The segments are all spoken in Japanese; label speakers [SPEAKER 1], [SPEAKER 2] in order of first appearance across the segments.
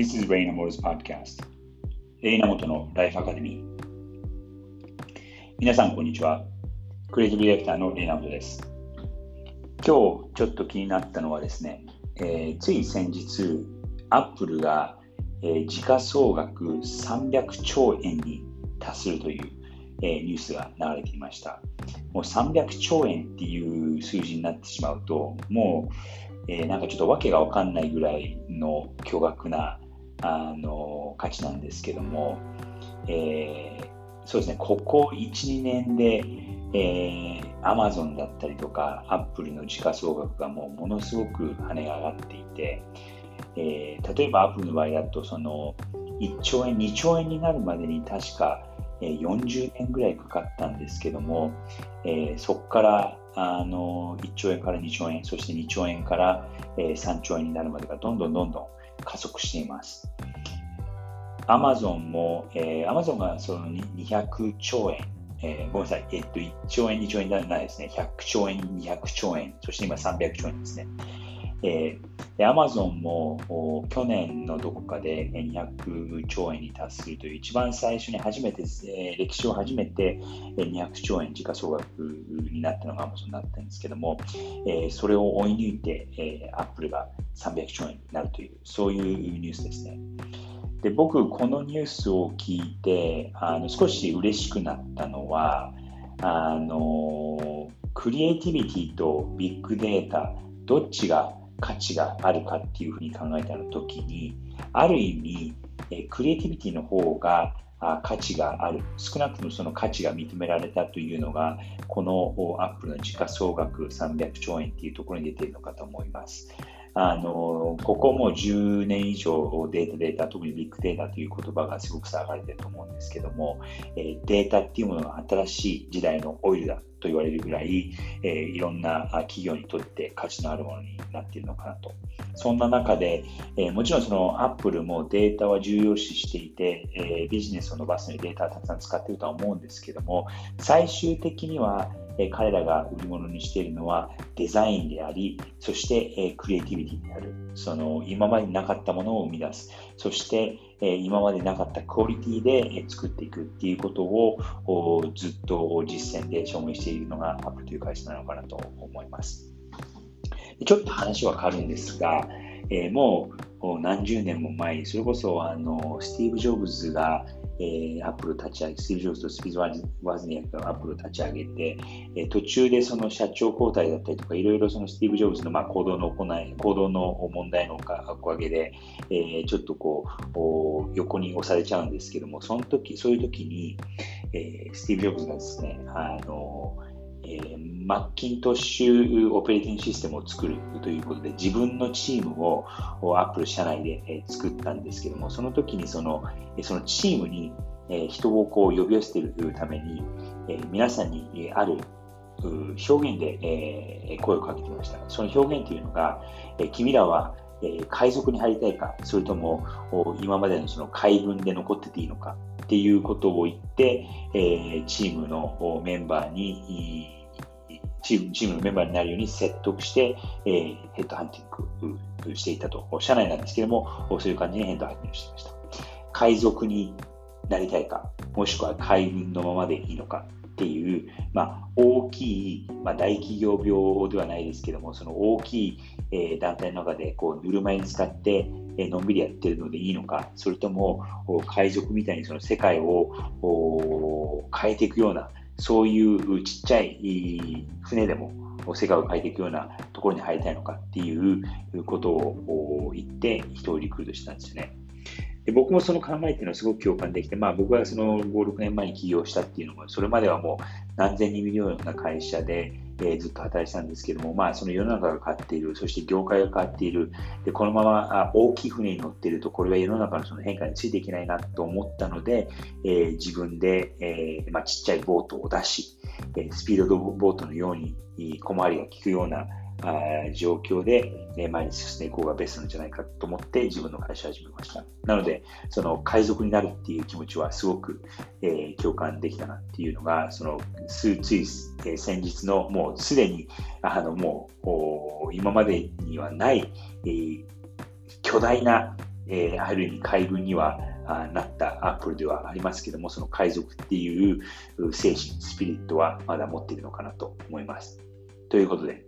[SPEAKER 1] This is Raina Moto's podcast. レイナモトのライフアカデミー。皆さん、こんにちは。クリエイティブディレクターのレイナモトです。今日、ちょっと気になったのはですね、えー、つい先日、アップルが、えー、時価総額300兆円に達するという、えー、ニュースが流れていました。もう300兆円っていう数字になってしまうと、もう、えー、なんかちょっとわけがわかんないぐらいの巨額なあの価値なんですけども、えー、そうですね、ここ1、2年で、えー、Amazon だったりとか、Apple の時価総額がもうものすごく跳ね上がっていて、えー、例えば Apple の場合だと、その1兆円、2兆円になるまでに確か、40年ぐらいかかったんですけども、えー、そこからあの1兆円から2兆円、そして2兆円から、3兆円になるまでがどんどんどんどん加速しています。アマゾンも、えー、アマゾンがその200兆円、えー、ごめんなさい、えー、っと、1兆円、2兆円ではないですね、100兆円、200兆円、そして今300兆円ですね。えー、アマゾンも去年のどこかで200兆円に達するという一番最初に初めて、えー、歴史を初めて200兆円時価総額になったのがアマゾンだったんですけども、えー、それを追い抜いて、えー、アップルが300兆円になるというそういうニュースですね。で僕、このニュースを聞いてあの少し嬉しくなったのはあのクリエイティビティとビッグデータどっちが価値があるかっていうふうに考えた時にある意味、クリエイティビティの方が価値がある少なくともその価値が認められたというのがこのアップルの時価総額300兆円っていうところに出ているのかと思います。あのここも10年以上データデータ、特にビッグデータという言葉がすごく騒がれていると思うんですけども、えデータっていうものが新しい時代のオイルだと言われるぐらい、え、いろんな企業にとって価値のあるものになっているのかなと。そんな中で、え、もちろんそのアップルもデータは重要視していて、え、ビジネスを伸ばすのにデータをたくさん使っているとは思うんですけども、最終的にはえ彼らが売り物にしているのはデザインであり、そして、えクリエイティビティである。その今までなかったものを生み出す。そして、え今までなかったクオリティで、え作っていくっていうことをずっと実践で証明しているのがアップルという会社なのかなと思います。ちょっと話は変わるんですが、えー、もう何十年も前に、それこそあのスティーブ・ジョブズがえー、アップル立ち上げ、スティーブ・ジョブズとスティーブ・ウォズニアがアップル立ち上げて、えー、途中でその社長交代だったりとか、いろいろそのスティーブ・ジョブズのまあ行動の行い、行動の問題のおかげで、えー、ちょっとこう、横に押されちゃうんですけども、その時、そういう時に、えー、スティーブ・ジョブズがですね、あの、えー、マッキントッシュオペレーティングシステムを作るということで、自分のチームをアップル社内で、えー、作ったんですけども、その時にそのそのチームに、えー、人をこう呼び寄せているために、えー、皆さんに、えー、ある表現で、えー、声をかけてました。その表現というのが、えー、君らは、え、海賊に入りたいか、それとも今までのその海軍で残ってていいのかっていうことを言って、えー、チームのメンバーにチームチームのメンバーになるように説得して、えー、ヘッドハンティングしていたと。社内なんですけども、そういう感じにヘッドハンティングしていました。海賊になりたいか、もしくは海軍のままでいいのかっていう、まあ、大きい、まあ、大企業病ではないですけども、その大きい、えー、団体の中でこうぬるま湯に使って、えー、のんびりやってるのでいいのか、それとも海賊みたいにその世界を変えていくような、そういうちっちゃい船でも世界を変えていくようなところに入りたいのかっていうことを言って人をリクルートしたんですよね。で僕もその考えっていうのはすごく共感できて、まあ、僕はその5、6年前に起業したっていうのも、それまではもう何千人見るような会社で、えー、ずっと働いてたんですけども、まあ、その世の中が変わっている、そして業界が変わっている、でこのまま大きい船に乗っていると、これは世の中のその変化についていけないなと思ったので、えー、自分で、えーまあ、ちっちゃいボートを出し、えスピードボートのように小回りが利くような状況で、ね、前に進んでいこうがベストなんじゃないかと思って自分の会社を始めました。なので、その海賊になるっていう気持ちはすごく、えー、共感できたなっていうのが、そのつい、えー、先日のもうすでに、あのもう今までにはない、えー、巨大なえ、ある意味海軍にはなったアップルではありますけども、その海賊っていう精神、スピリットはまだ持っているのかなと思います。ということで、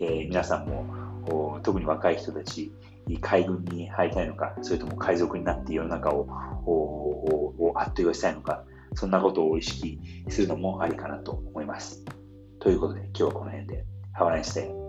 [SPEAKER 1] えー、皆さんも特に若い人たち、海軍に入りたいのか、それとも海賊になって世の中ををあっと言わせたいのか、そんなことを意識するのもありかなと思います。ということで、今日はこの辺で。Have a nice day.